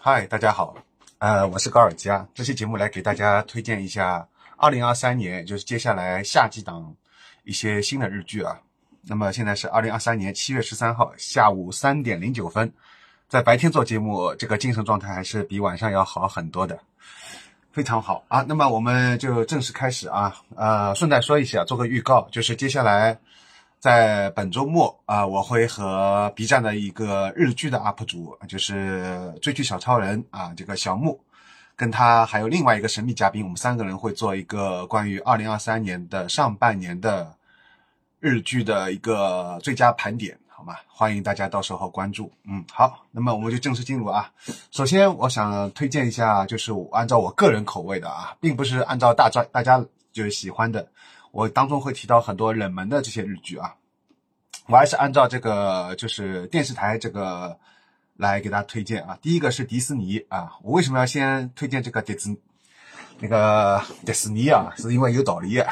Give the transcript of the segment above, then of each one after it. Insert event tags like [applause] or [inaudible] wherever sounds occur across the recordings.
嗨，大家好，呃，我是高尔基啊。这期节目来给大家推荐一下二零二三年，就是接下来夏季档一些新的日剧啊。那么现在是二零二三年七月十三号下午三点零九分，在白天做节目，这个精神状态还是比晚上要好很多的，非常好啊。那么我们就正式开始啊。呃，顺带说一下，做个预告，就是接下来。在本周末啊，我会和 B 站的一个日剧的 UP 主，就是追剧小超人啊，这个小木，跟他还有另外一个神秘嘉宾，我们三个人会做一个关于二零二三年的上半年的日剧的一个最佳盘点，好吗？欢迎大家到时候关注。嗯，好，那么我们就正式进入啊。首先，我想推荐一下，就是我按照我个人口味的啊，并不是按照大家大家就是喜欢的。我当中会提到很多冷门的这些日剧啊，我还是按照这个就是电视台这个来给大家推荐啊。第一个是迪士尼啊，我为什么要先推荐这个迪士那个迪士尼啊？是因为有道理，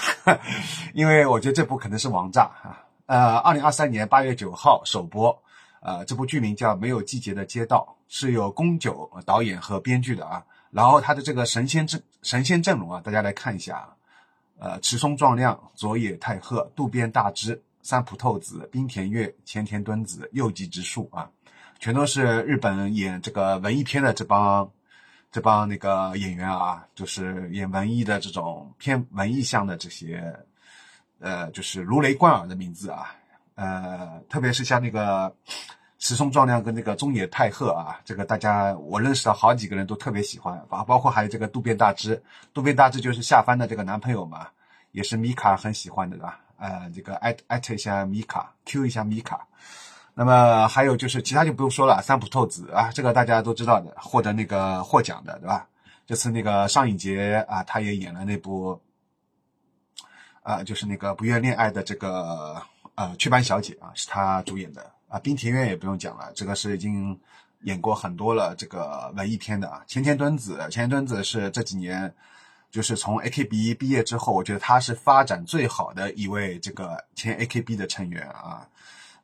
[laughs] 因为我觉得这部可能是王炸啊。呃，二零二三年八月九号首播，呃，这部剧名叫《没有季节的街道》，是由宫九导演和编剧的啊。然后他的这个神仙阵神仙阵容啊，大家来看一下啊。呃，池松壮亮、佐野太鹤、渡边大之、三浦透子、滨田月、前田敦子、右吉直树啊，全都是日本演这个文艺片的这帮这帮那个演员啊，就是演文艺的这种偏文艺向的这些，呃，就是如雷贯耳的名字啊，呃，特别是像那个。石松壮亮跟那个中野太鹤啊，这个大家我认识的好几个人都特别喜欢，包包括还有这个渡边大之，渡边大之就是下番的这个男朋友嘛，也是米卡很喜欢的，对吧？呃，这个艾艾特一下米卡，Q 一下米卡。那么还有就是其他就不用说了，三浦透子啊，这个大家都知道的，获得那个获奖的，对吧？这次那个上影节啊，他也演了那部，啊，就是那个不愿恋爱的这个呃雀斑小姐啊，是他主演的。啊，滨田院也不用讲了，这个是已经演过很多了这个文艺片的啊。前田敦子，前田敦子是这几年就是从 AKB 毕业之后，我觉得他是发展最好的一位这个前 AKB 的成员啊。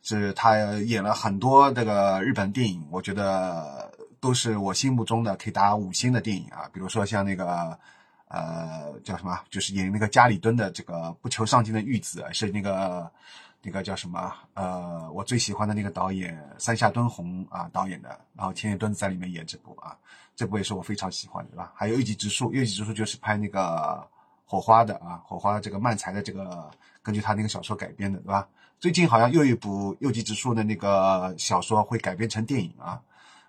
是他演了很多这个日本电影，我觉得都是我心目中的可以打五星的电影啊。比如说像那个呃叫什么，就是演那个家里蹲的这个不求上进的玉子，是那个。那个叫什么？呃，我最喜欢的那个导演三下敦弘啊导演的，然后前田敦在里面演这部啊，这部也是我非常喜欢的，对吧？还有《一级植树》，《一级植树》就是拍那个火花的啊，火花这个漫才的这个，根据他那个小说改编的，对吧？最近好像又一部《右吉直树》的那个小说会改编成电影啊。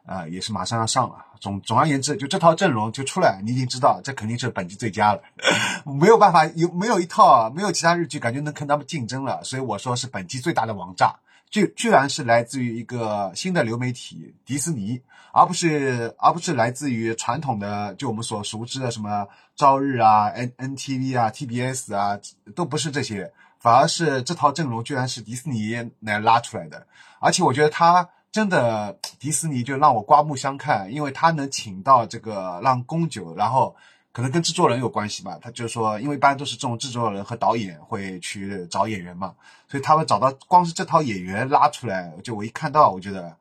啊，也是马上要上了。总总而言之，就这套阵容就出来，你已经知道，这肯定是本季最佳了。[laughs] 没有办法，有没有一套，没有其他日剧感觉能跟他们竞争了。所以我说是本季最大的王炸，居居然是来自于一个新的流媒体迪士尼，而不是而不是来自于传统的就我们所熟知的什么朝日啊、N N T V 啊、T B S 啊，都不是这些，反而是这套阵容居然是迪士尼来拉出来的。而且我觉得他。真的，迪士尼就让我刮目相看，因为他能请到这个让宫九，然后可能跟制作人有关系吧。他就说，因为一般都是这种制作人和导演会去找演员嘛，所以他们找到光是这套演员拉出来，就我一看到，我觉得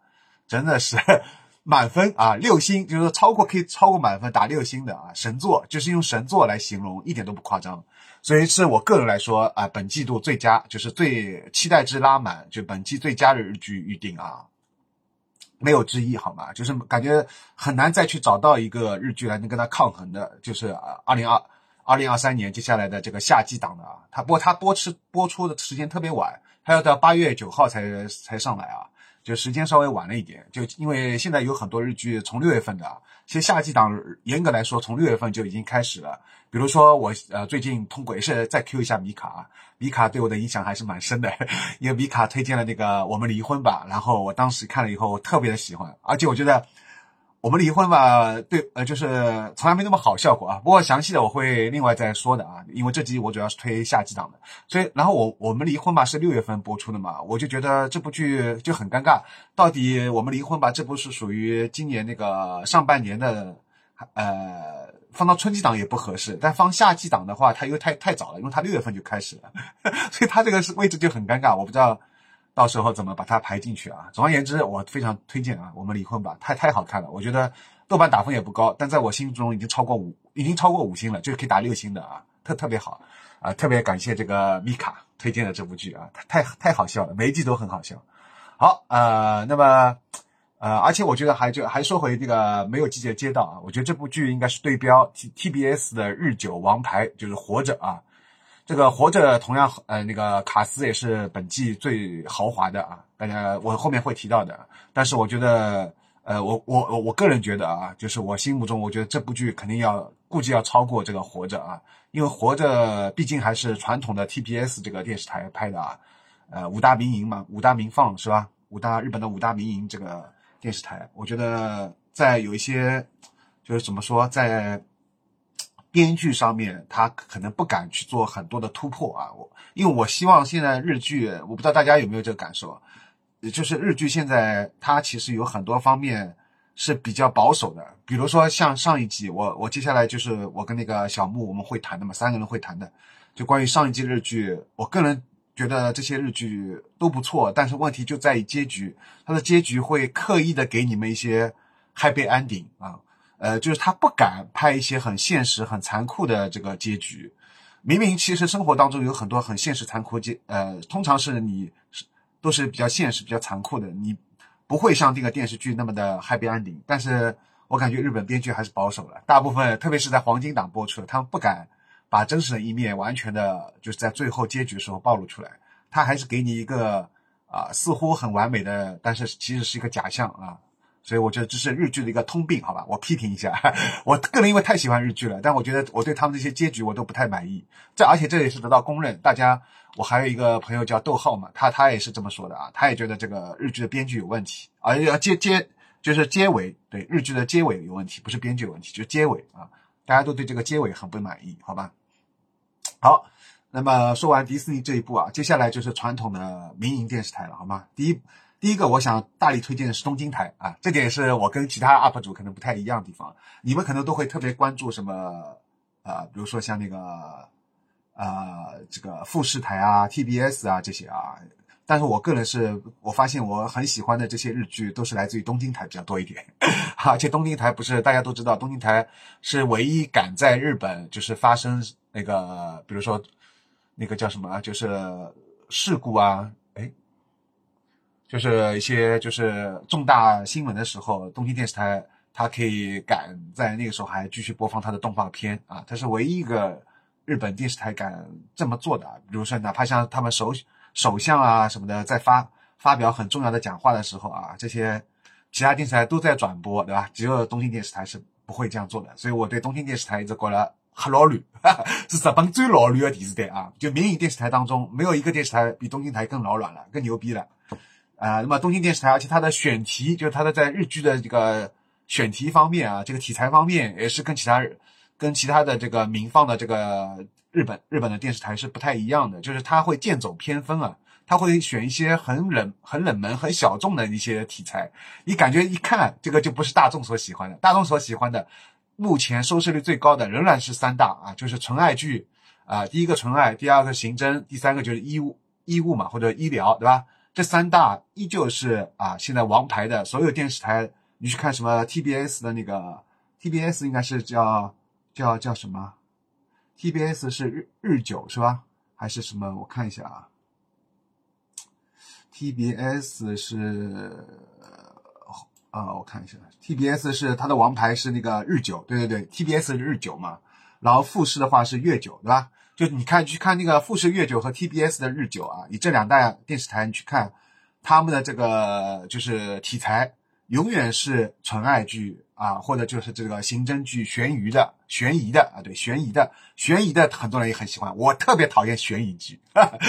真的是 [laughs] 满分啊，六星，就是说超过可以超过满分打六星的啊，神作，就是用神作来形容，一点都不夸张。所以是我个人来说啊，本季度最佳，就是最期待值拉满，就本季最佳的日剧预定啊。没有之一，好吗？就是感觉很难再去找到一个日剧来能跟它抗衡的，就是二零二二零二三年接下来的这个夏季档的啊。它不过它播出播出的时间特别晚，它要到八月九号才才上来啊。就时间稍微晚了一点，就因为现在有很多日剧从六月份的，其实夏季档严格来说从六月份就已经开始了。比如说我呃最近通过也是再 Q 一下米卡，米卡对我的影响还是蛮深的，[laughs] 因为米卡推荐了那个我们离婚吧，然后我当时看了以后我特别的喜欢，而且我觉得。我们离婚吧，对，呃，就是从来没那么好效果啊。不过详细的我会另外再说的啊，因为这集我主要是推夏季档的，所以然后我我们离婚吧是六月份播出的嘛，我就觉得这部剧就很尴尬，到底我们离婚吧这部是属于今年那个上半年的，呃，放到春季档也不合适，但放夏季档的话，它又太太早了，因为它六月份就开始了，[laughs] 所以它这个是位置就很尴尬，我不知道。到时候怎么把它排进去啊？总而言之，我非常推荐啊，我们离婚吧，太太好看了。我觉得豆瓣打分也不高，但在我心中已经超过五，已经超过五星了，就是可以打六星的啊，特特别好啊，特别感谢这个米卡推荐的这部剧啊，太太太好笑了，每一季都很好笑。好，呃，那么。呃，而且我觉得还就还说回这个没有季节街道啊，我觉得这部剧应该是对标 T T B S 的日久王牌，就是活着啊。这个活着同样呃那个卡斯也是本季最豪华的啊，大家我后面会提到的。但是我觉得呃我我我个人觉得啊，就是我心目中我觉得这部剧肯定要估计要超过这个活着啊，因为活着毕竟还是传统的 T B S 这个电视台拍的啊，呃五大民营嘛，五大民放是吧？五大日本的五大民营这个。电视台，我觉得在有一些，就是怎么说，在编剧上面，他可能不敢去做很多的突破啊。我因为我希望现在日剧，我不知道大家有没有这个感受，就是日剧现在它其实有很多方面是比较保守的。比如说像上一季，我我接下来就是我跟那个小木我们会谈的嘛，三个人会谈的，就关于上一季日剧，我个人。觉得这些日剧都不错，但是问题就在于结局，它的结局会刻意的给你们一些 happy ending 啊，呃，就是他不敢拍一些很现实、很残酷的这个结局。明明其实生活当中有很多很现实、残酷结，呃，通常是你是都是比较现实、比较残酷的，你不会像这个电视剧那么的 happy ending。但是我感觉日本编剧还是保守了，大部分特别是在黄金档播出，他们不敢。把真实的一面完全的，就是在最后结局的时候暴露出来，他还是给你一个啊，似乎很完美的，但是其实是一个假象啊。所以我觉得这是日剧的一个通病，好吧？我批评一下，[laughs] 我个人因为太喜欢日剧了，但我觉得我对他们这些结局我都不太满意。这而且这也是得到公认，大家，我还有一个朋友叫逗号嘛，他他也是这么说的啊，他也觉得这个日剧的编剧有问题，而且要结结就是结尾，对日剧的结尾有问题，不是编剧有问题，就是结尾啊，大家都对这个结尾很不满意，好吧？好，那么说完迪士尼这一部啊，接下来就是传统的民营电视台了，好吗？第一，第一个我想大力推荐的是东京台啊，这点是我跟其他 UP 主可能不太一样的地方。你们可能都会特别关注什么啊，比如说像那个呃这个富士台啊、TBS 啊这些啊，但是我个人是我发现我很喜欢的这些日剧都是来自于东京台比较多一点，[laughs] 而且东京台不是大家都知道，东京台是唯一敢在日本就是发生。那个，比如说，那个叫什么？就是事故啊，就是一些就是重大新闻的时候，东京电视台它可以赶在那个时候还继续播放它的动画片啊，它是唯一一个日本电视台敢这么做的。比如说，哪怕像他们首首相啊什么的，在发发表很重要的讲话的时候啊，这些其他电视台都在转播，对吧？只有东京电视台是不会这样做的。所以我对东京电视台一直过来。很老绿，[laughs] 是日本最老绿的电视台啊！就民营电视台当中，没有一个电视台比东京台更老卵了，更牛逼了。啊，那么东京电视台，而且它的选题，就是它的在日剧的这个选题方面啊，这个题材方面，也是跟其他跟其他的这个民放的这个日本日本的电视台是不太一样的，就是它会剑走偏锋啊，它会选一些很冷、很冷门、很小众的一些题材，你感觉一看这个就不是大众所喜欢的，大众所喜欢的。目前收视率最高的仍然是三大啊，就是纯爱剧啊，第一个纯爱，第二个刑侦，第三个就是医务医务嘛或者医疗，对吧？这三大依旧是啊，现在王牌的所有电视台，你去看什么 TBS 的那个 TBS 应该是叫叫叫什么？TBS 是日日久是吧？还是什么？我看一下啊，TBS 是。啊，我看一下，TBS 是它的王牌是那个日久，对对对，TBS 是日久嘛，然后富士的话是月久，对吧？就你看去看那个富士月久和 TBS 的日久啊，你这两大电视台你去看，他们的这个就是题材永远是纯爱剧啊，或者就是这个刑侦剧、悬疑的、悬疑的啊，对，悬疑的、悬疑的，很多人也很喜欢。我特别讨厌悬疑剧，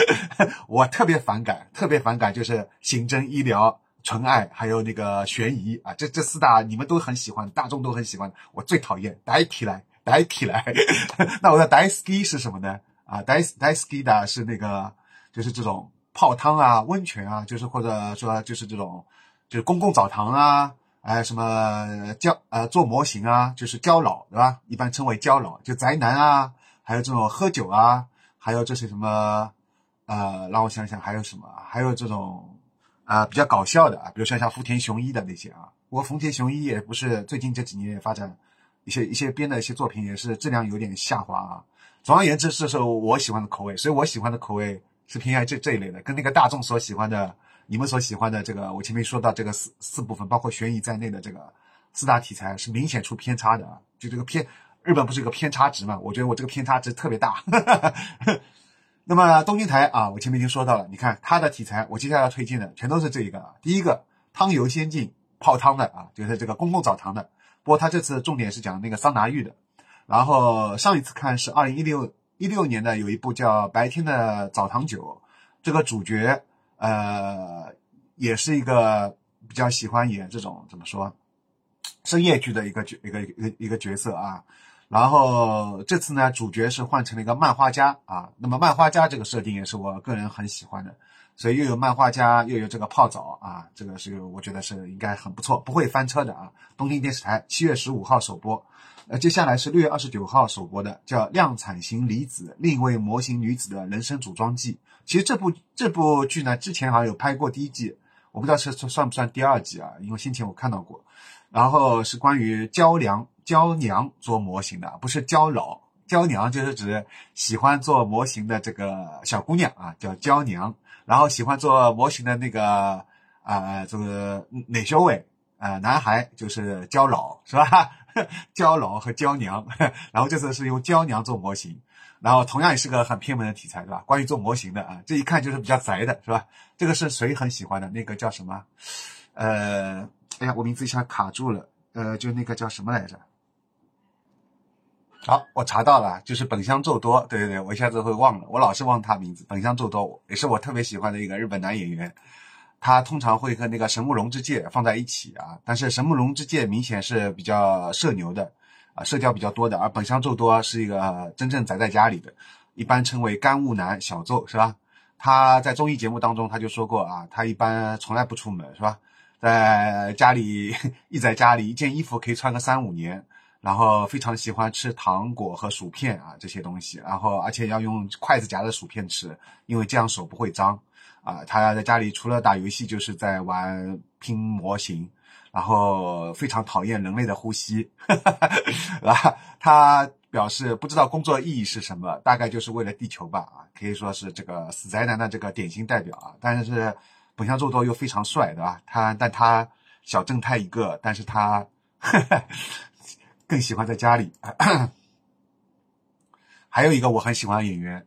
[laughs] 我特别反感，特别反感就是刑侦、医疗。纯爱还有那个悬疑啊，这这四大你们都很喜欢，大众都很喜欢。我最讨厌带起来带起来。[laughs] 那我的带 ski 是什么呢？啊，带带 ski 的是那个就是这种泡汤啊、温泉啊，就是或者说就是这种就是公共澡堂啊，哎什么胶呃做模型啊，就是胶佬对吧？一般称为胶佬，就宅男啊，还有这种喝酒啊，还有这些什么呃，让我想想还有什么？还有这种。啊，比较搞笑的啊，比如说像福田雄一的那些啊，不过福田雄一也不是最近这几年也发展一些一些编的一些作品也是质量有点下滑啊。总而言之，这是我喜欢的口味，所以我喜欢的口味是偏爱这这一类的，跟那个大众所喜欢的、你们所喜欢的这个，我前面说到这个四四部分，包括悬疑在内的这个四大题材是明显出偏差的啊。就这个偏，日本不是有个偏差值嘛？我觉得我这个偏差值特别大。[laughs] 那么东京台啊，我前面已经说到了，你看它的题材，我接下来要推荐的全都是这一个啊。第一个汤游仙境泡汤的啊，就是这个公共澡堂的。不过他这次重点是讲那个桑拿浴的。然后上一次看是二零一六一六年的，有一部叫《白天的澡堂酒》，这个主角呃也是一个比较喜欢演这种怎么说深夜剧的一个角一个一个一个角色啊。然后这次呢，主角是换成了一个漫画家啊。那么漫画家这个设定也是我个人很喜欢的，所以又有漫画家，又有这个泡澡啊，这个是我觉得是应该很不错，不会翻车的啊。东京电视台七月十五号首播，呃，接下来是六月二十九号首播的，叫《量产型离子：另一位模型女子的人生组装记》。其实这部这部剧呢，之前好像有拍过第一季，我不知道是算不算第二季啊？因为先前我看到过。然后是关于娇娘娇娘做模型的，不是娇老娇娘，就是指喜欢做模型的这个小姑娘啊，叫娇娘。然后喜欢做模型的那个啊，这个哪修伟啊，男孩就是娇老，是吧？[laughs] 娇老和娇娘。然后这次是用娇娘做模型，然后同样也是个很偏门的题材，对吧？关于做模型的啊，这一看就是比较宅的，是吧？这个是谁很喜欢的？那个叫什么？呃。哎呀，我名字一下卡住了，呃，就那个叫什么来着？好，我查到了，就是本乡宙多。对对对，我一下子会忘了，我老是忘他名字。本乡宙多也是我特别喜欢的一个日本男演员，他通常会和那个神木龙之介放在一起啊。但是神木龙之介明显是比较社牛的啊，社交比较多的，而本乡宙多是一个真正宅在家里的，一般称为干物男小宙，是吧？他在综艺节目当中他就说过啊，他一般从来不出门，是吧？在家里 [laughs] 一在家里，一件衣服可以穿个三五年，然后非常喜欢吃糖果和薯片啊这些东西，然后而且要用筷子夹着薯片吃，因为这样手不会脏啊。他在家里除了打游戏，就是在玩拼模型，然后非常讨厌人类的呼吸，啊，他表示不知道工作意义是什么，大概就是为了地球吧啊，可以说是这个死宅男的这个典型代表啊，但是。本乡宙多又非常帅，对吧？他但他小正太一个，但是他更喜欢在家里。还有一个我很喜欢的演员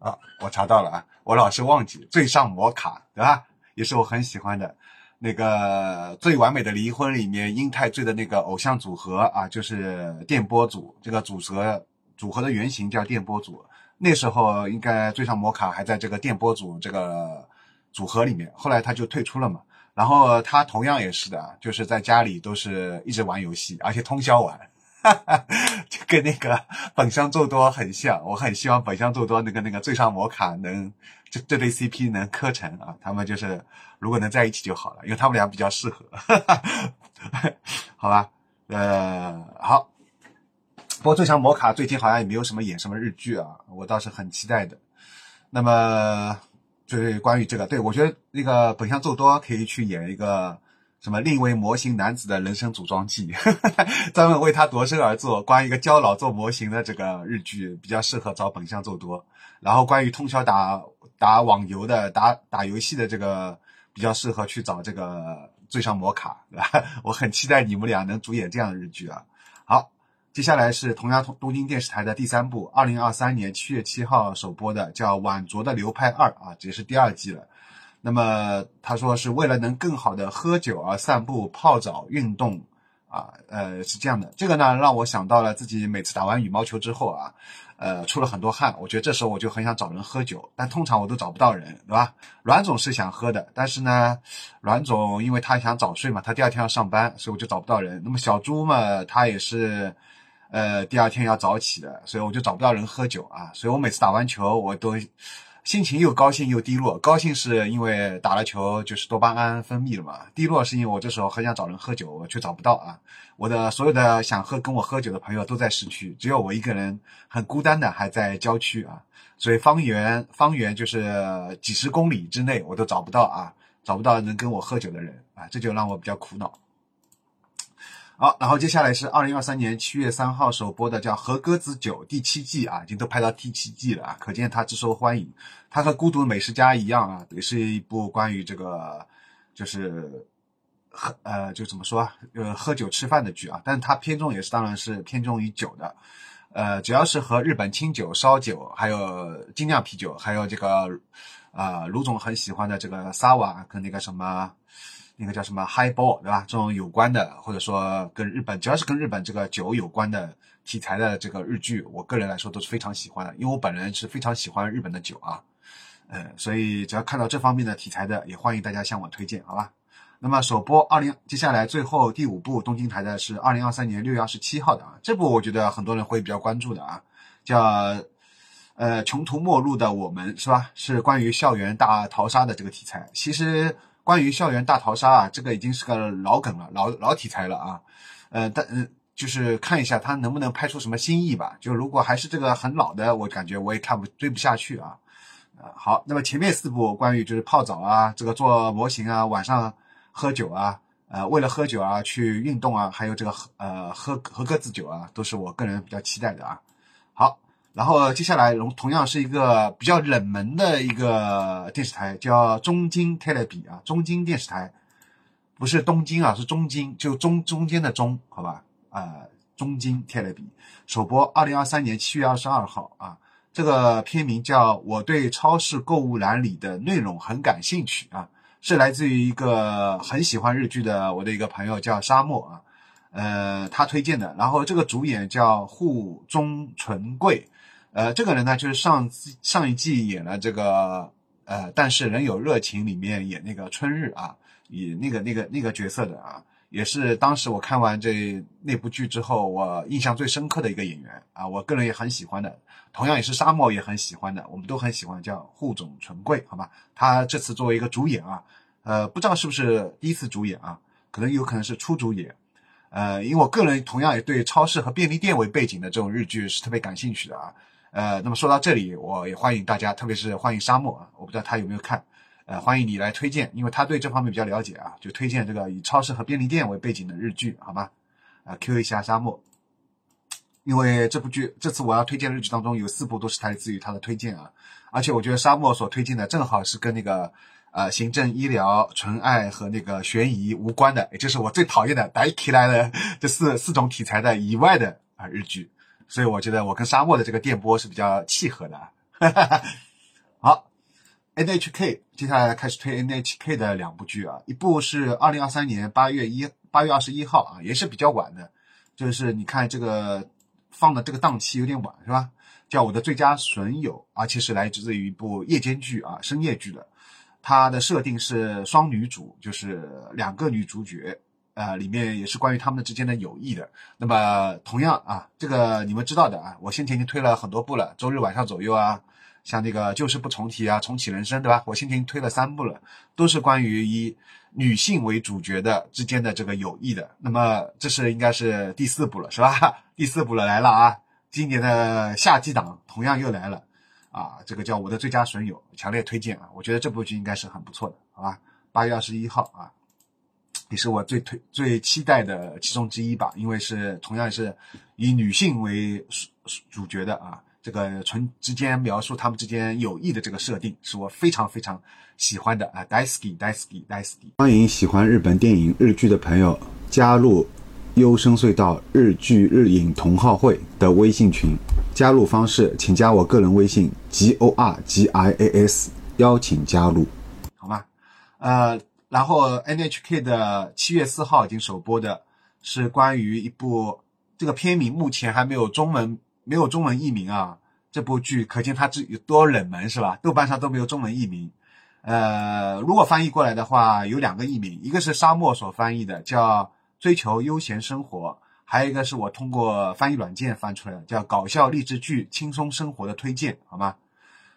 啊，我查到了啊，我老是忘记《最上摩卡》，对吧？也是我很喜欢的那个《最完美的离婚》里面英泰最的那个偶像组合啊，就是电波组。这个组合组合的原型叫电波组。那时候应该《最上摩卡》还在这个电波组这个。组合里面，后来他就退出了嘛。然后他同样也是的，就是在家里都是一直玩游戏，而且通宵玩，就跟那个本乡宙多很像。我很希望本乡宙多那个那个最上魔卡能这这对 CP 能磕成啊，他们就是如果能在一起就好了，因为他们俩比较适合，好吧？呃，好。不过最强魔卡最近好像也没有什么演什么日剧啊，我倒是很期待的。那么。就是关于这个，对我觉得那个本乡奏多可以去演一个什么另一位模型男子的人生组装记，[laughs] 专门为他夺身而做。关于一个焦老做模型的这个日剧，比较适合找本乡奏多。然后关于通宵打打网游的、打打游戏的这个，比较适合去找这个最上魔卡，对吧？我很期待你们俩能主演这样的日剧啊。接下来是同样东东京电视台的第三部，二零二三年七月七号首播的，叫《晚酌的流派二》啊，这是第二季了。那么他说是为了能更好的喝酒而散步、泡澡、运动啊，呃，是这样的。这个呢，让我想到了自己每次打完羽毛球之后啊，呃，出了很多汗，我觉得这时候我就很想找人喝酒，但通常我都找不到人，对吧？阮总是想喝的，但是呢，阮总因为他想早睡嘛，他第二天要上班，所以我就找不到人。那么小朱嘛，他也是。呃，第二天要早起的，所以我就找不到人喝酒啊。所以我每次打完球，我都心情又高兴又低落。高兴是因为打了球就是多巴胺分泌了嘛，低落是因为我这时候很想找人喝酒，我却找不到啊。我的所有的想喝跟我喝酒的朋友都在市区，只有我一个人很孤单的还在郊区啊。所以方圆方圆就是几十公里之内我都找不到啊。找不到能跟我喝酒的人啊，这就让我比较苦恼。好，然后接下来是二零二三年七月三号首播的叫《和鸽子酒》第七季啊，已经都拍到第七季了啊，可见它之受欢迎。它和《孤独的美食家》一样啊，也是一部关于这个就是喝呃就怎么说，呃喝酒吃饭的剧啊，但是它偏重也是当然是偏重于酒的，呃，主要是和日本清酒、烧酒，还有精酿啤酒，还有这个啊卢总很喜欢的这个萨瓦跟那个什么。那个叫什么 Highball 对吧？这种有关的，或者说跟日本，只要是跟日本这个酒有关的题材的这个日剧，我个人来说都是非常喜欢的，因为我本人是非常喜欢日本的酒啊，呃，所以只要看到这方面的题材的，也欢迎大家向我推荐，好吧？那么首播二零，接下来最后第五部东京台的是二零二三年六月二十七号的啊，这部我觉得很多人会比较关注的啊，叫呃穷途末路的我们是吧？是关于校园大逃杀的这个题材，其实。关于校园大逃杀啊，这个已经是个老梗了，老老题材了啊。呃，但嗯，就是看一下他能不能拍出什么新意吧。就如果还是这个很老的，我感觉我也看不追不下去啊。呃，好，那么前面四部关于就是泡澡啊，这个做模型啊，晚上喝酒啊，呃，为了喝酒啊去运动啊，还有这个呃喝喝鸽子酒啊，都是我个人比较期待的啊。好。然后接下来同同样是一个比较冷门的一个电视台，叫中京 t e l e 啊，中京电视台，不是东京啊，是中京，就中中间的中，好吧？啊，中京 t e l e 首播二零二三年七月二十二号啊，这个片名叫我对超市购物栏里的内容很感兴趣啊，是来自于一个很喜欢日剧的我的一个朋友叫沙漠啊，呃，他推荐的，然后这个主演叫户中纯贵。呃，这个人呢，就是上上一季演了这个呃，但是仍有热情里面演那个春日啊，以那个那个那个角色的啊，也是当时我看完这那部剧之后，我印象最深刻的一个演员啊，我个人也很喜欢的，同样也是沙漠也很喜欢的，我们都很喜欢，叫户冢纯贵，好吧？他这次作为一个主演啊，呃，不知道是不是第一次主演啊，可能有可能是初主演，呃，因为我个人同样也对超市和便利店为背景的这种日剧是特别感兴趣的啊。呃，那么说到这里，我也欢迎大家，特别是欢迎沙漠啊，我不知道他有没有看，呃，欢迎你来推荐，因为他对这方面比较了解啊，就推荐这个以超市和便利店为背景的日剧，好吗？啊，Q 一下沙漠，因为这部剧这次我要推荐的日剧当中有四部都是来自于他的推荐啊，而且我觉得沙漠所推荐的正好是跟那个呃行政、医疗、纯爱和那个悬疑无关的，也就是我最讨厌的白起来的这四四种题材的以外的啊日剧。所以我觉得我跟沙漠的这个电波是比较契合的。哈哈哈好，NHK 接下来开始推 NHK 的两部剧啊，一部是二零二三年八月一八月二十一号啊，也是比较晚的，就是你看这个放的这个档期有点晚是吧？叫我的最佳损友，而且是来自于一部夜间剧啊，深夜剧的，它的设定是双女主，就是两个女主角。呃，里面也是关于他们之间的友谊的。那么，同样啊，这个你们知道的啊，我先前已经推了很多部了，周日晚上左右啊，像那个旧事不重提啊，重启人生，对吧？我先前推了三部了，都是关于以女性为主角的之间的这个友谊的。那么，这是应该是第四部了，是吧？[laughs] 第四部了来了啊！今年的夏季档同样又来了啊，这个叫我的最佳损友，强烈推荐啊！我觉得这部剧应该是很不错的，好吧？八月二十一号啊。也是我最推最期待的其中之一吧，因为是同样是以女性为主角的啊，这个纯之间描述他们之间友谊的这个设定，是我非常非常喜欢的啊。Daisuki Daisuki Daisuki，欢迎喜欢日本电影日剧的朋友加入优生隧道日剧日影同好会的微信群，加入方式请加我个人微信 g o r g i a s，邀请加入，好吗？呃。然后 NHK 的七月四号已经首播的是关于一部这个片名目前还没有中文没有中文译名啊，这部剧可见它这有多冷门是吧？豆瓣上都没有中文译名。呃，如果翻译过来的话，有两个译名，一个是沙漠所翻译的叫《追求悠闲生活》，还有一个是我通过翻译软件翻出来的叫《搞笑励志剧轻松生活的推荐》，好吗？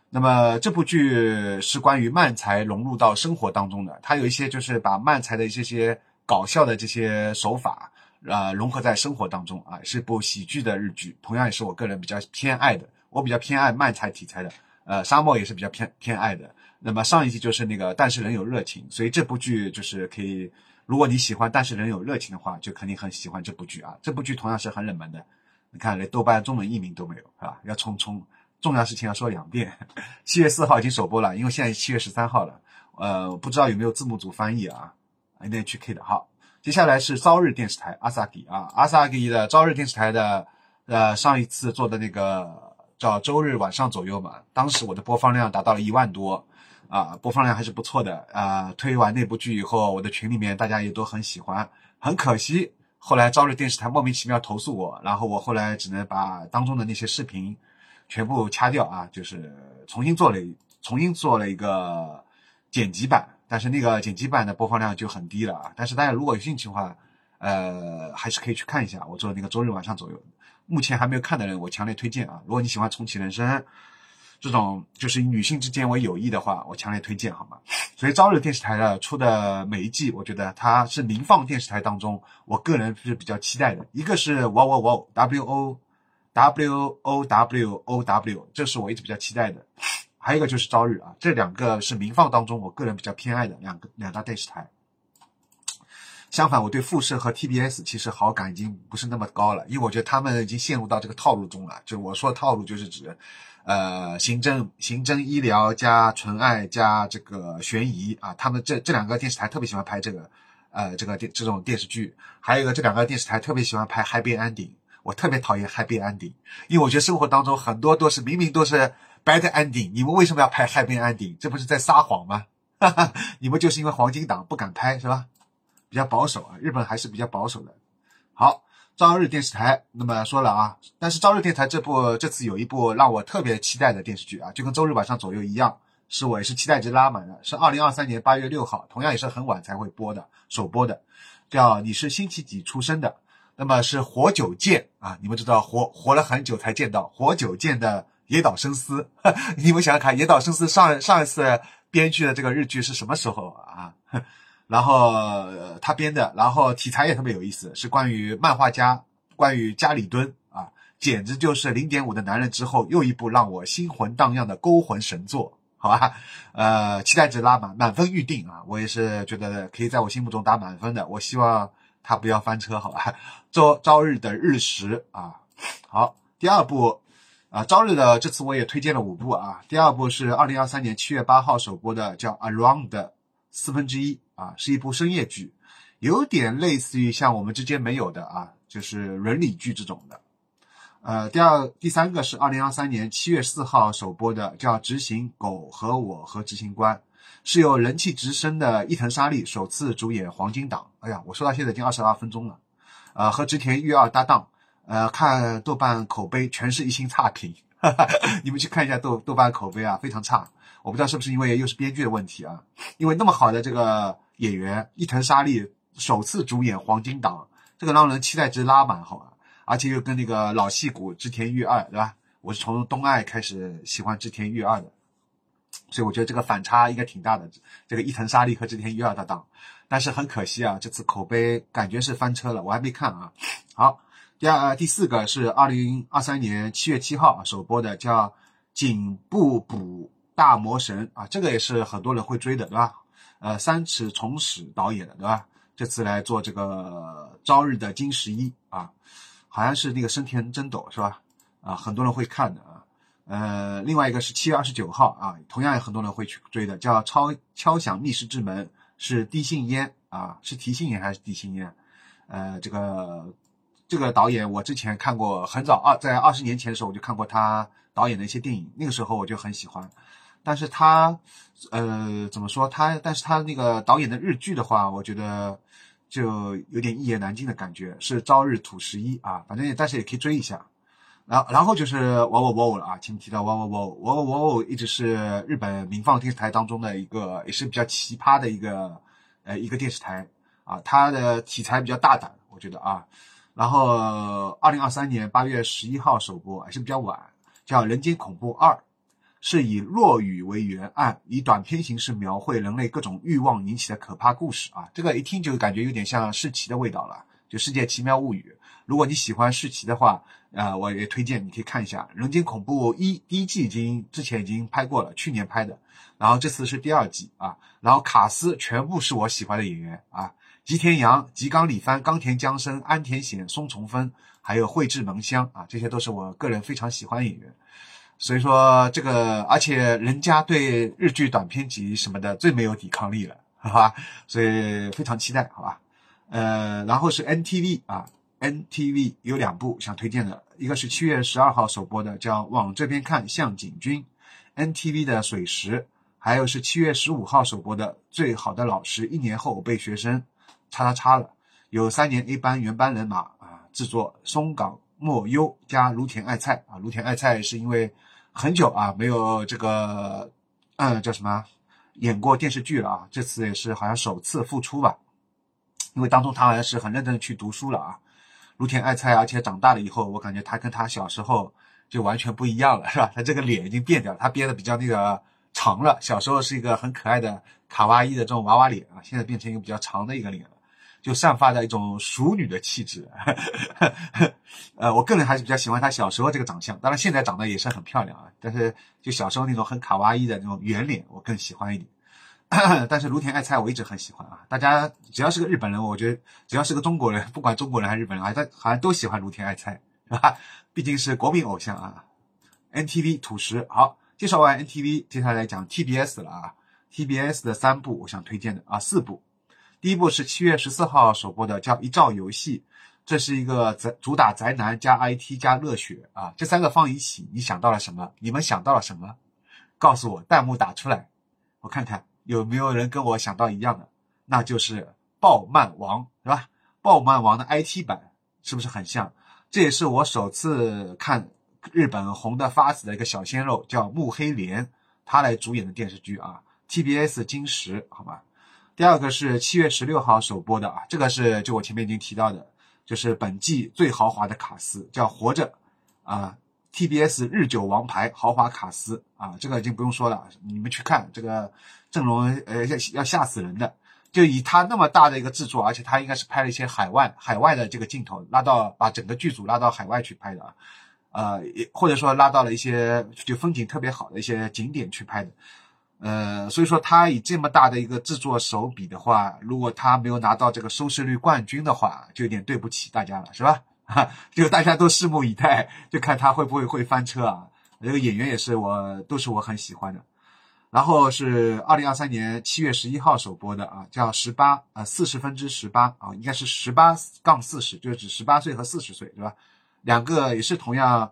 那么这部剧是关于漫才融入到生活当中的，它有一些就是把漫才的这些些搞笑的这些手法，啊，融合在生活当中啊，是部喜剧的日剧，同样也是我个人比较偏爱的，我比较偏爱漫才题材的，呃，沙漠也是比较偏偏爱的，那么上一季就是那个但是人有热情，所以这部剧就是可以，如果你喜欢但是人有热情的话，就肯定很喜欢这部剧啊。这部剧同样是很冷门的，你看连豆瓣中文译名都没有，是吧？要冲冲，重要事情要说两遍。[laughs] 七月四号已经首播了，因为现在七月十三号了，呃，不知道有没有字幕组翻译啊？NHK 的。好，接下来是朝日电视台阿萨迪啊，阿萨迪的朝日电视台的。呃，上一次做的那个叫周日晚上左右嘛，当时我的播放量达到了一万多，啊，播放量还是不错的啊。推完那部剧以后，我的群里面大家也都很喜欢。很可惜，后来朝日电视台莫名其妙投诉我，然后我后来只能把当中的那些视频全部掐掉啊，就是重新做了，重新做了一个剪辑版，但是那个剪辑版的播放量就很低了啊。但是大家如果有兴趣的话，呃，还是可以去看一下我做的那个周日晚上左右。目前还没有看的人，我强烈推荐啊！如果你喜欢重启人生这种就是以女性之间为友谊的话，我强烈推荐，好吗？所以朝日电视台的出的每一季，我觉得它是民放电视台当中，我个人是比较期待的。一个是哇哇哇 W O W O W O W，这是我一直比较期待的。还有一个就是朝日啊，这两个是民放当中我个人比较偏爱的两个两大电视台。相反，我对富士和 TBS 其实好感已经不是那么高了，因为我觉得他们已经陷入到这个套路中了。就我说的套路，就是指，呃，刑侦、刑侦、医疗加纯爱加这个悬疑啊。他们这这两个电视台特别喜欢拍这个，呃，这个电这种电视剧。还有一个，这两个电视台特别喜欢拍 Happy Ending，我特别讨厌 Happy Ending，因为我觉得生活当中很多都是明明都是 Bad Ending，你们为什么要拍 Happy Ending？这不是在撒谎吗？哈哈，你们就是因为黄金档不敢拍，是吧？比较保守啊，日本还是比较保守的。好，朝日电视台，那么说了啊，但是朝日电台这部这次有一部让我特别期待的电视剧啊，就跟周日晚上左右一样，是我也是期待值拉满的，是二零二三年八月六号，同样也是很晚才会播的首播的，叫你是星期几出生的？那么是活久见啊，你们知道活活了很久才见到活久见的野岛伸司，[laughs] 你们想想看，野岛伸司上上一次编剧的这个日剧是什么时候啊？[laughs] 然后他编的，然后题材也特别有意思，是关于漫画家，关于家里蹲啊，简直就是零点五的男人之后又一部让我心魂荡漾的勾魂神作，好吧？呃，期待值拉满，满分预定啊，我也是觉得可以在我心目中打满分的。我希望他不要翻车，好吧？[laughs] 朝朝日的日食啊，好，第二部啊，朝日的这次我也推荐了五部啊，第二部是二零二三年七月八号首播的，叫 Around 四分之一。啊，是一部深夜剧，有点类似于像我们之间没有的啊，就是伦理剧这种的。呃，第二、第三个是二零二三年七月四号首播的，叫《执行狗和我和执行官》，是由人气直升的伊藤沙莉首次主演黄金档。哎呀，我说到现在已经二十二分钟了，呃，和织田裕二搭档，呃，看豆瓣口碑全是一星差评，[laughs] 你们去看一下豆豆瓣口碑啊，非常差。我不知道是不是因为又是编剧的问题啊？因为那么好的这个。演员伊藤沙莉首次主演黄金档，这个让人期待值拉满，好吧？而且又跟那个老戏骨织田裕二，对吧？我是从东爱开始喜欢织田裕二的，所以我觉得这个反差应该挺大的。这个伊藤沙莉和织田裕二搭档，但是很可惜啊，这次口碑感觉是翻车了，我还没看啊。好，第二、第四个是二零二三年七月七号首播的，叫《颈部补大魔神》啊，这个也是很多人会追的，对吧？呃，三尺重史导演的，对吧？这次来做这个朝日的金十一啊，好像是那个生田真斗是吧？啊，很多人会看的。呃，另外一个是七月二十九号啊，同样有很多人会去追的，叫《超敲响密室之门》，是地信烟啊，是提信烟还是地信烟？呃，这个这个导演我之前看过，很早二在二十年前的时候我就看过他导演的一些电影，那个时候我就很喜欢。但是他，呃，怎么说他？但是他那个导演的日剧的话，我觉得就有点一言难尽的感觉。是朝日土十一啊，反正也但是也可以追一下。然然后就是哇哇哇了啊，前面提到哇哇哇哇哇哇，一直是日本民放电视台当中的一个，也是比较奇葩的一个呃一个电视台啊。它的题材比较大胆，我觉得啊。然后二零二三年八月十一号首播，还是比较晚，叫《人间恐怖二》。是以落雨为原案，以短篇形式描绘人类各种欲望引起的可怕故事啊！这个一听就感觉有点像世奇的味道了，就《世界奇妙物语》如果你喜欢世奇的话，呃，我也推荐你可以看一下《人间恐怖一》第一季已经之前已经拍过了，去年拍的，然后这次是第二季啊，然后卡斯全部是我喜欢的演员啊，吉田羊、吉冈里帆、冈田将生、安田显、松重丰，还有绘制萌香啊，这些都是我个人非常喜欢的演员。所以说这个，而且人家对日剧短片集什么的最没有抵抗力了，好吧？所以非常期待，好吧？呃，然后是 NTV 啊，NTV 有两部想推荐的，一个是七月十二号首播的，叫《往这边看向井君》，NTV 的水石，还有是七月十五号首播的《最好的老师》，一年后被学生叉叉叉了，有三年 A 班原班人马啊，制作松冈莫优加芦田爱菜啊，芦田爱菜是因为。很久啊，没有这个，嗯，叫什么，演过电视剧了啊。这次也是好像首次复出吧，因为当中他好像是很认真的去读书了啊。芦田爱菜，而且长大了以后，我感觉他跟他小时候就完全不一样了，是吧？他这个脸已经变掉了，他变得比较那个长了。小时候是一个很可爱的卡哇伊的这种娃娃脸啊，现在变成一个比较长的一个脸了。就散发着一种熟女的气质，[laughs] 呃，我个人还是比较喜欢她小时候这个长相，当然现在长得也是很漂亮啊，但是就小时候那种很卡哇伊的那种圆脸，我更喜欢一点。[clears throat] 但是芦田爱菜我一直很喜欢啊，大家只要是个日本人，我觉得只要是个中国人，不管中国人还是日本人，好像好像都喜欢芦田爱菜，是吧？毕竟是国民偶像啊。NTV 土石，好，介绍完 NTV，接下来讲 TBS 了啊，TBS 的三部我想推荐的啊，四部。第一部是七月十四号首播的，叫《一兆游戏》，这是一个宅主打宅男加 IT 加热血啊，这三个放一起，你想到了什么？你们想到了什么？告诉我，弹幕打出来，我看看有没有人跟我想到一样的，那就是《暴漫王》，是吧？《暴漫王》的 IT 版是不是很像？这也是我首次看日本红的发紫的一个小鲜肉，叫木黑莲，他来主演的电视剧啊，TBS 金石，好吧？第二个是七月十六号首播的啊，这个是就我前面已经提到的，就是本季最豪华的卡司，叫《活着》啊，TBS 日久王牌豪华卡司啊，这个已经不用说了，你们去看这个阵容，呃，要要吓死人的。就以他那么大的一个制作，而且他应该是拍了一些海外海外的这个镜头，拉到把整个剧组拉到海外去拍的啊，呃，或者说拉到了一些就风景特别好的一些景点去拍的。呃，所以说他以这么大的一个制作手笔的话，如果他没有拿到这个收视率冠军的话，就有点对不起大家了，是吧？哈，[laughs] 就大家都拭目以待，就看他会不会会翻车啊。这个演员也是我都是我很喜欢的。然后是二零二三年七月十一号首播的啊，叫十八呃四十分之十八啊，应该是十八杠四十，就是指十八岁和四十岁，是吧？两个也是同样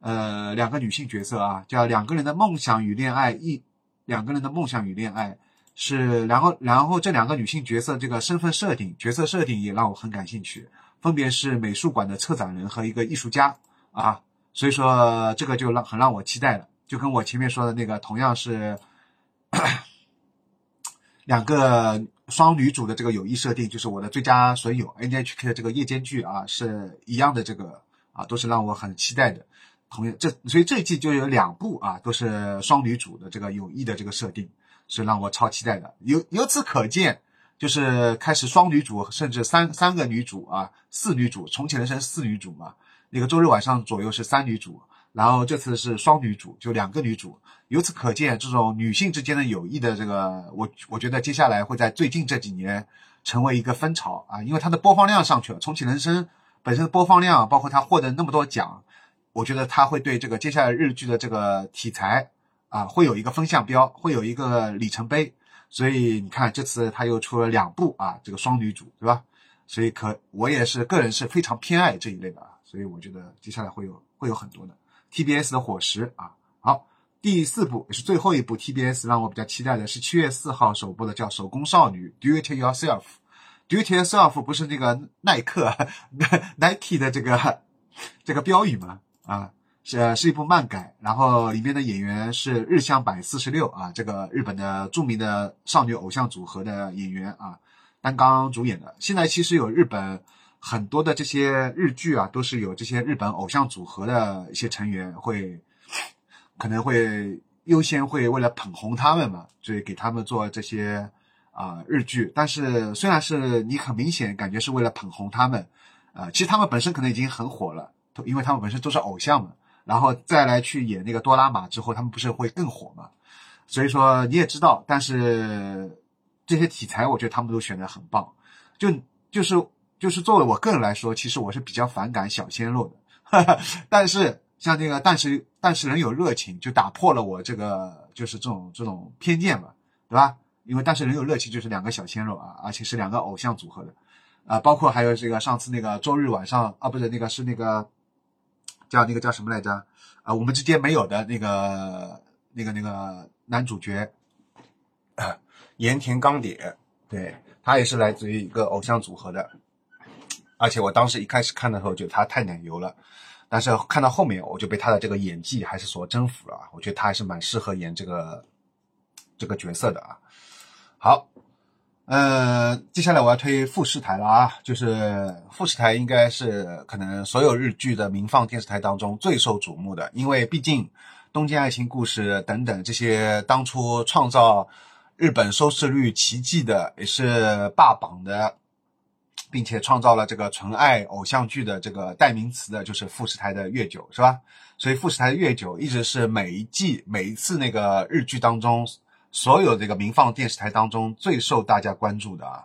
呃两个女性角色啊，叫两个人的梦想与恋爱一。两个人的梦想与恋爱是，然后然后这两个女性角色这个身份设定、角色设定也让我很感兴趣，分别是美术馆的策展人和一个艺术家啊，所以说这个就让很让我期待了，就跟我前面说的那个同样是 [clears throat] 两个双女主的这个友谊设定，就是我的最佳损友 NHK 的这个夜间剧啊是一样的，这个啊都是让我很期待的。同样，这所以这一季就有两部啊，都是双女主的这个友谊的这个设定，是让我超期待的。由由此可见，就是开始双女主，甚至三三个女主啊，四女主，重启人生四女主嘛。那个周日晚上左右是三女主，然后这次是双女主，就两个女主。由此可见，这种女性之间的友谊的这个，我我觉得接下来会在最近这几年成为一个风潮啊，因为它的播放量上去了。重启人生本身的播放量，包括它获得那么多奖。我觉得他会对这个接下来日剧的这个题材啊，会有一个风向标，会有一个里程碑。所以你看，这次他又出了两部啊，这个双女主，对吧？所以可我也是个人是非常偏爱这一类的啊。所以我觉得接下来会有会有很多的 TBS 的伙食啊。好，第四部也是最后一部 TBS 让我比较期待的是七月四号首播的叫《手工少女》，Do it yourself。Do it yourself 不是那个耐克 [laughs] Nike 的这个这个标语吗？啊，是是一部漫改，然后里面的演员是日向坂四十六啊，这个日本的著名的少女偶像组合的演员啊，担纲主演的。现在其实有日本很多的这些日剧啊，都是有这些日本偶像组合的一些成员会，可能会优先会为了捧红他们嘛，所以给他们做这些啊日剧。但是虽然是你很明显感觉是为了捧红他们。啊，其实他们本身可能已经很火了，因为他们本身都是偶像嘛，然后再来去演那个多拉玛之后，他们不是会更火嘛？所以说你也知道，但是这些题材我觉得他们都选的很棒，就就是就是作为我个人来说，其实我是比较反感小鲜肉的，[laughs] 但是像这个但是但是人有热情，就打破了我这个就是这种这种偏见嘛，对吧？因为但是人有热情就是两个小鲜肉啊，而且是两个偶像组合的。啊，包括还有这个上次那个周日晚上啊，不是那个是那个叫那个叫什么来着？啊，我们之间没有的那个那个那个男主角，盐田刚典，对他也是来自于一个偶像组合的，而且我当时一开始看的时候觉得他太奶油了，但是看到后面我就被他的这个演技还是所征服了，我觉得他还是蛮适合演这个这个角色的啊。好。呃，接下来我要推富士台了啊，就是富士台应该是可能所有日剧的民放电视台当中最受瞩目的，因为毕竟《东京爱情故事》等等这些当初创造日本收视率奇迹的，也是霸榜的，并且创造了这个纯爱偶像剧的这个代名词的，就是富士台的月九，是吧？所以富士台的月九一直是每一季每一次那个日剧当中。所有这个民放电视台当中最受大家关注的啊，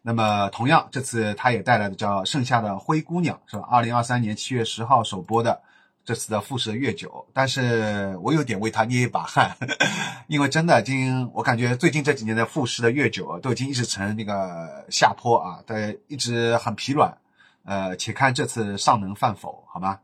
那么同样这次他也带来的叫《盛夏的灰姑娘》是吧？二零二三年七月十号首播的这次的复试的月九，但是我有点为他捏一把汗，[laughs] 因为真的今我感觉最近这几年的复试的月九都已经一直呈那个下坡啊，对，一直很疲软，呃，且看这次尚能饭否，好吗？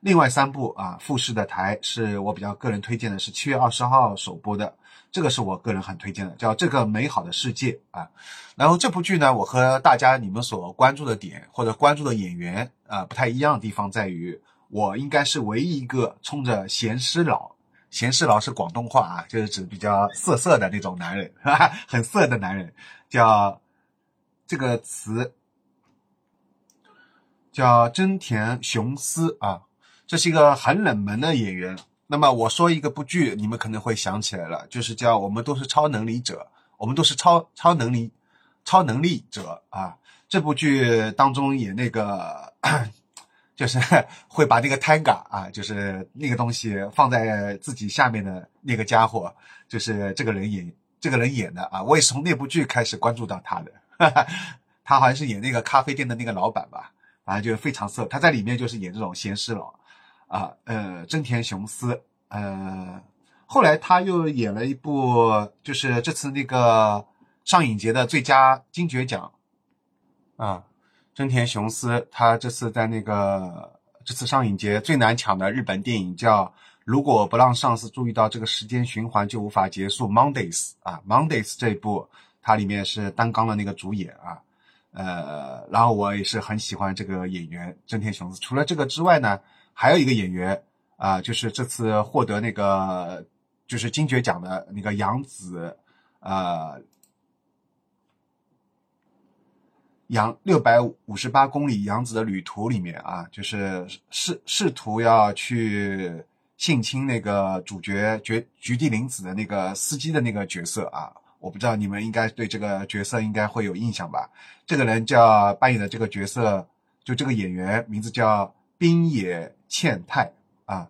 另外三部啊，复试的台是我比较个人推荐的，是七月二十号首播的。这个是我个人很推荐的，叫《这个美好的世界》啊。然后这部剧呢，我和大家你们所关注的点或者关注的演员啊不太一样的地方在于，我应该是唯一一个冲着贤师佬，贤师佬是广东话啊，就是指比较色色的那种男人，哈哈很色的男人，叫这个词叫真田雄司啊，这是一个很冷门的演员。那么我说一个部剧，你们可能会想起来了，就是叫《我们都是超能力者》，我们都是超超能力超能力者啊。这部剧当中演那个，就是 [laughs] 会把那个 Tanga 啊，就是那个东西放在自己下面的那个家伙，就是这个人演这个人演的啊。我也是从那部剧开始关注到他的，哈 [laughs] 哈他好像是演那个咖啡店的那个老板吧，反正就非常色。他在里面就是演这种闲师佬。啊，呃，真田雄司，呃，后来他又演了一部，就是这次那个上影节的最佳金爵奖，啊，真田雄司，他这次在那个这次上影节最难抢的日本电影叫《如果不让上司注意到这个时间循环就无法结束》Mondays 啊，Mondays 这一部，它里面是担纲的那个主演啊，呃，然后我也是很喜欢这个演员真田雄司，除了这个之外呢。还有一个演员啊，就是这次获得那个就是金爵奖的那个杨紫，呃，杨六百五十八公里杨紫的旅途里面啊，就是试试图要去性侵那个主角绝菊地凛子的那个司机的那个角色啊，我不知道你们应该对这个角色应该会有印象吧？这个人叫扮演的这个角色，就这个演员名字叫冰野。茜太啊，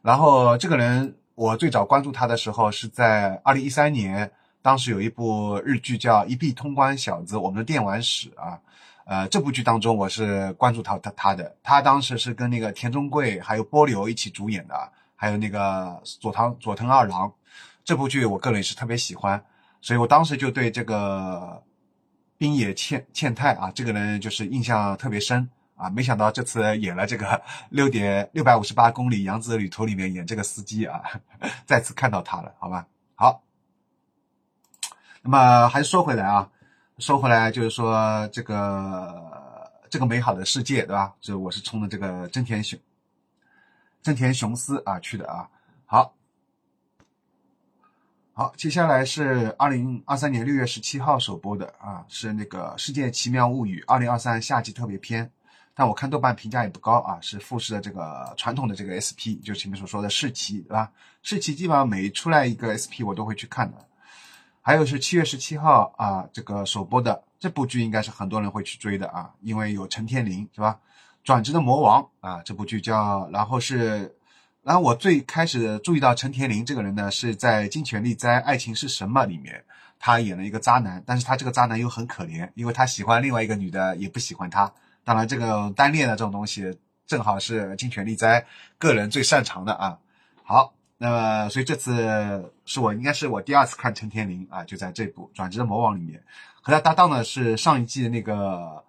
然后这个人我最早关注他的时候是在二零一三年，当时有一部日剧叫《一臂通关小子》，我们的电玩史啊，呃，这部剧当中我是关注他他他的，他当时是跟那个田中贵还有波流一起主演的，还有那个佐藤佐藤二郎，这部剧我个人也是特别喜欢，所以我当时就对这个冰野欠欠太啊这个人就是印象特别深。啊，没想到这次演了这个 [laughs] 六点六百五十八公里杨子的旅途里面演这个司机啊，[laughs] 再次看到他了，好吧？好，那么还是说回来啊，说回来就是说这个这个美好的世界，对吧？就我是冲着这个真田雄真田雄司啊去的啊。好，好，接下来是二零二三年六月十七号首播的啊，是那个《世界奇妙物语》二零二三夏季特别篇。但我看豆瓣评价也不高啊，是富士的这个传统的这个 SP，就是前面所说的世奇，对吧？世奇基本上每出来一个 SP 我都会去看的。还有是七月十七号啊，这个首播的这部剧应该是很多人会去追的啊，因为有陈天林是吧？转职的魔王啊，这部剧叫，然后是，然后我最开始注意到陈天林这个人呢，是在《金权力在爱情是什么》里面，他演了一个渣男，但是他这个渣男又很可怜，因为他喜欢另外一个女的，也不喜欢他。当然，这个单恋的这种东西，正好是金权力在个人最擅长的啊。好。那么，所以这次是我应该是我第二次看陈天林啊，就在这部《转职的魔王》里面，和他搭档的是上一季的那个《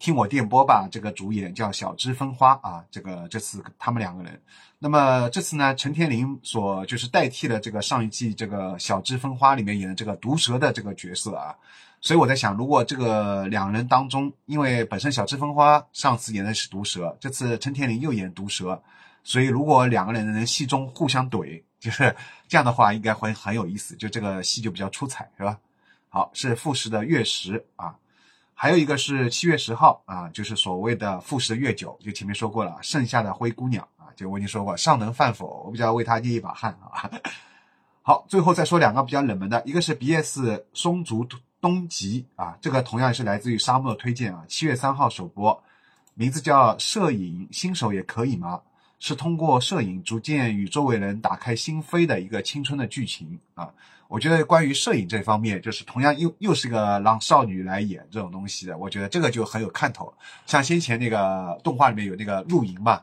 听我电波吧》这个主演叫小芝风花啊，这个这次他们两个人。那么这次呢，陈天林所就是代替了这个上一季这个小芝风花里面演的这个毒蛇的这个角色啊，所以我在想，如果这个两人当中，因为本身小芝风花上次演的是毒蛇，这次陈天林又演毒蛇。所以，如果两个人能戏中互相怼，就是这样的话，应该会很有意思，就这个戏就比较出彩，是吧？好，是复试的月食啊，还有一个是七月十号啊，就是所谓的复试的月九，就前面说过了，盛夏的灰姑娘啊，就我已经说过，尚能饭否？我比较为他捏一把汗啊。好，最后再说两个比较冷门的，一个是 B.S 松竹东极啊，这个同样是来自于沙漠推荐啊，七月三号首播，名字叫《摄影新手也可以吗》。是通过摄影逐渐与周围人打开心扉的一个青春的剧情啊！我觉得关于摄影这方面，就是同样又又是个让少女来演这种东西的，我觉得这个就很有看头。像先前那个动画里面有那个露营嘛，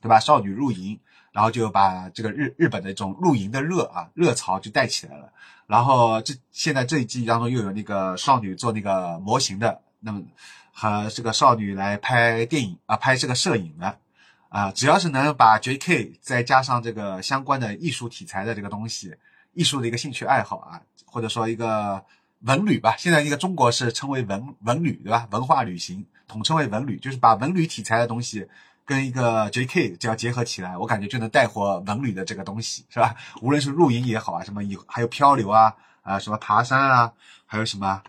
对吧？少女露营，然后就把这个日日本的这种露营的热啊热潮就带起来了。然后这现在这一季当中又有那个少女做那个模型的，那么和这个少女来拍电影啊，拍这个摄影的。啊，只要是能把 J.K. 再加上这个相关的艺术题材的这个东西，艺术的一个兴趣爱好啊，或者说一个文旅吧，现在一个中国是称为文文旅，对吧？文化旅行统称为文旅，就是把文旅题材的东西跟一个 J.K. 只要结合起来，我感觉就能带火文旅的这个东西，是吧？[laughs] 无论是露营也好啊，什么有还有漂流啊，啊什么爬山啊，还有什么。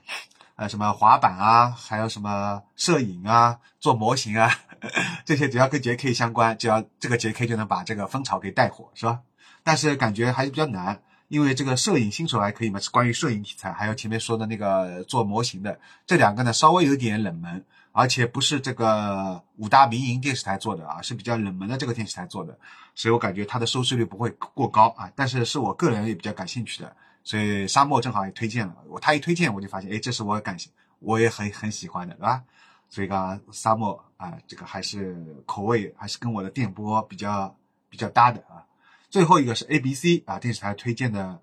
呃，什么滑板啊，还有什么摄影啊，做模型啊，[laughs] 这些只要跟 J.K. 相关，只要这个 J.K. 就能把这个风潮给带火，是吧？但是感觉还是比较难，因为这个摄影新手还可以嘛，是关于摄影题材，还有前面说的那个做模型的这两个呢，稍微有点冷门，而且不是这个五大民营电视台做的啊，是比较冷门的这个电视台做的，所以我感觉它的收视率不会过高啊，但是是我个人也比较感兴趣的。所以沙漠正好也推荐了我，他一推荐我就发现，哎，这是我感我也很很喜欢的，对吧？所以刚沙漠啊，这个还是口味还是跟我的电波比较比较搭的啊。最后一个是 A B C 啊电视台推荐的，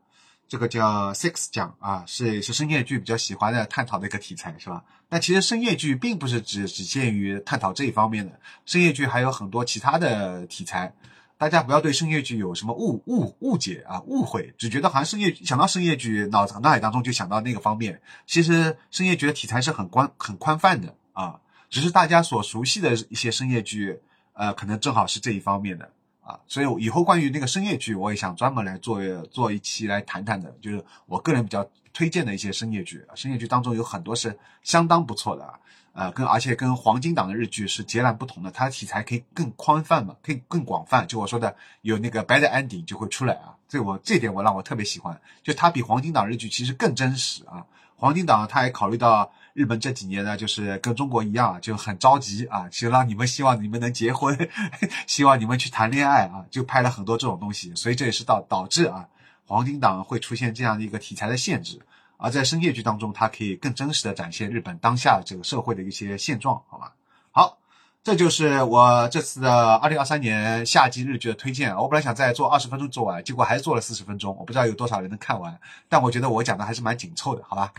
这个叫 Six 奖啊，是也是深夜剧比较喜欢的探讨的一个题材，是吧？但其实深夜剧并不是只只限于探讨这一方面的，深夜剧还有很多其他的题材。大家不要对深夜剧有什么误误误解啊误会，只觉得好像深夜想到深夜剧，脑脑海当中就想到那个方面。其实深夜剧的题材是很宽很宽泛的啊，只是大家所熟悉的一些深夜剧，呃，可能正好是这一方面的啊。所以以后关于那个深夜剧，我也想专门来做做一期来谈谈的，就是我个人比较推荐的一些深夜剧。深夜剧当中有很多是相当不错的啊。呃，跟而且跟黄金档的日剧是截然不同的，它的题材可以更宽泛嘛，可以更广泛。就我说的，有那个 bad ending 就会出来啊，这我这点我让我特别喜欢，就它比黄金档日剧其实更真实啊。黄金档它还考虑到日本这几年呢，就是跟中国一样，就很着急啊，就让你们希望你们能结婚，[laughs] 希望你们去谈恋爱啊，就拍了很多这种东西，所以这也是导导致啊，黄金档会出现这样的一个题材的限制。而在深夜剧当中，它可以更真实的展现日本当下这个社会的一些现状，好吧？好，这就是我这次的二零二三年夏季日剧的推荐。我本来想再做二十分钟做完，结果还是做了四十分钟。我不知道有多少人能看完，但我觉得我讲的还是蛮紧凑的，好吧？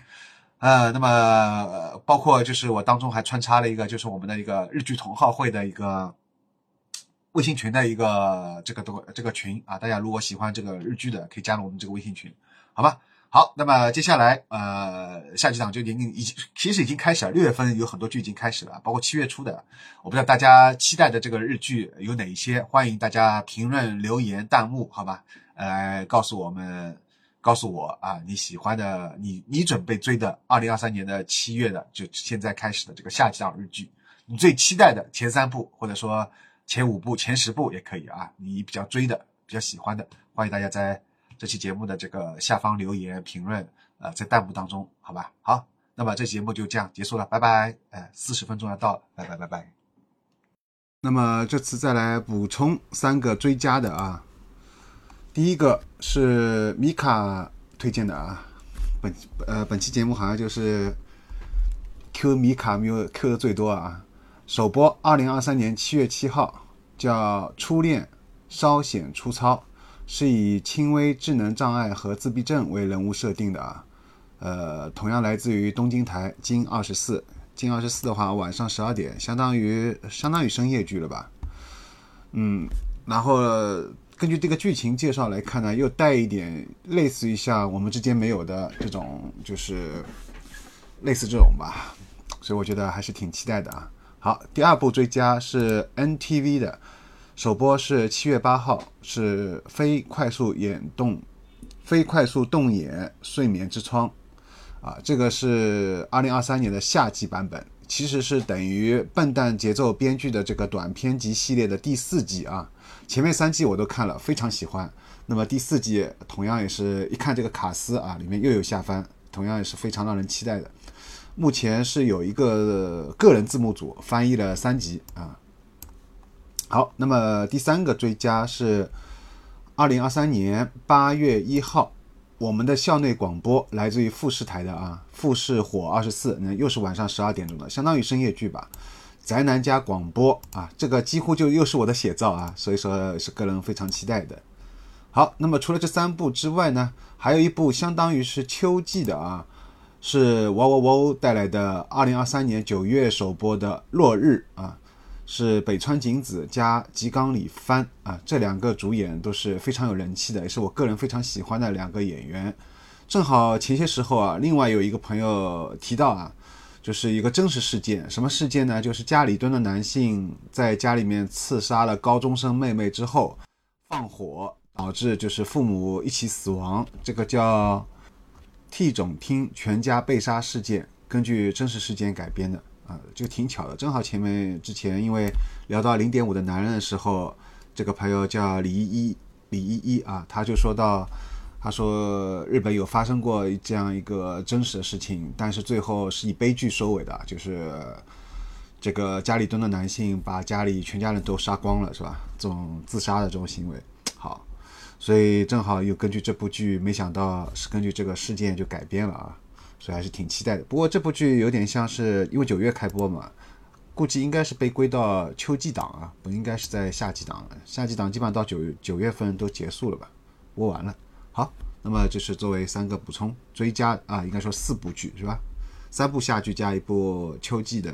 呃，那么包括就是我当中还穿插了一个，就是我们的一个日剧同好会的一个微信群的一个这个东这个群啊，大家如果喜欢这个日剧的，可以加入我们这个微信群，好吧？好，那么接下来，呃，下几场就已经已经其实已经开始了。六月份有很多剧已经开始了，包括七月初的。我不知道大家期待的这个日剧有哪一些，欢迎大家评论、留言、弹幕，好吧？呃，告诉我们，告诉我啊，你喜欢的，你你准备追的，二零二三年的七月的，就现在开始的这个夏季档日剧，你最期待的前三部，或者说前五部、前十部也可以啊，你比较追的、比较喜欢的，欢迎大家在。这期节目的这个下方留言评论，呃，在弹幕当中，好吧？好，那么这期节目就这样结束了，拜拜。哎，四十分钟要到了，拜拜拜拜。那么这次再来补充三个追加的啊，第一个是米卡推荐的啊，本呃本期节目好像就是 Q 米卡没有 Q 的最多啊，首播二零二三年七月七号，叫《初恋稍显粗糙》，是以轻微智能障碍和自闭症为人物设定的啊，呃，同样来自于东京台金二十四。近二十四的话，晚上十二点，相当于相当于深夜剧了吧？嗯，然后根据这个剧情介绍来看呢，又带一点类似于像我们之间没有的这种，就是类似这种吧，所以我觉得还是挺期待的啊。好，第二部追加是 NTV 的，首播是七月八号，是非快速眼动，非快速动眼睡眠之窗。啊，这个是二零二三年的夏季版本，其实是等于笨蛋节奏编剧的这个短篇集系列的第四季啊。前面三季我都看了，非常喜欢。那么第四季同样也是一看这个卡斯啊，里面又有下翻，同样也是非常让人期待的。目前是有一个个人字幕组翻译了三集啊。好，那么第三个追加是二零二三年八月一号。我们的校内广播来自于富士台的啊，富士火二十四，那又是晚上十二点钟的，相当于深夜剧吧。宅男加广播啊，这个几乎就又是我的写照啊，所以说是个人非常期待的。好，那么除了这三部之外呢，还有一部相当于是秋季的啊，是哇哇哇带来的二零二三年九月首播的《落日》啊。是北川景子加吉冈里帆啊，这两个主演都是非常有人气的，也是我个人非常喜欢的两个演员。正好前些时候啊，另外有一个朋友提到啊，就是一个真实事件，什么事件呢？就是家里蹲的男性在家里面刺杀了高中生妹妹之后，放火导致就是父母一起死亡，这个叫 T 总厅全家被杀事件，根据真实事件改编的。啊，就挺巧的，正好前面之前因为聊到零点五的男人的时候，这个朋友叫李依依，李依依啊，他就说到，他说日本有发生过这样一个真实的事情，但是最后是以悲剧收尾的，就是这个家里蹲的男性把家里全家人都杀光了，是吧？这种自杀的这种行为，好，所以正好又根据这部剧，没想到是根据这个事件就改编了啊。所以还是挺期待的。不过这部剧有点像是因为九月开播嘛，估计应该是被归到秋季档啊，不应该是在夏季档。夏季档基本上到九九月份都结束了吧，播完了。好，那么这是作为三个补充追加啊，应该说四部剧是吧？三部夏剧加一部秋季的。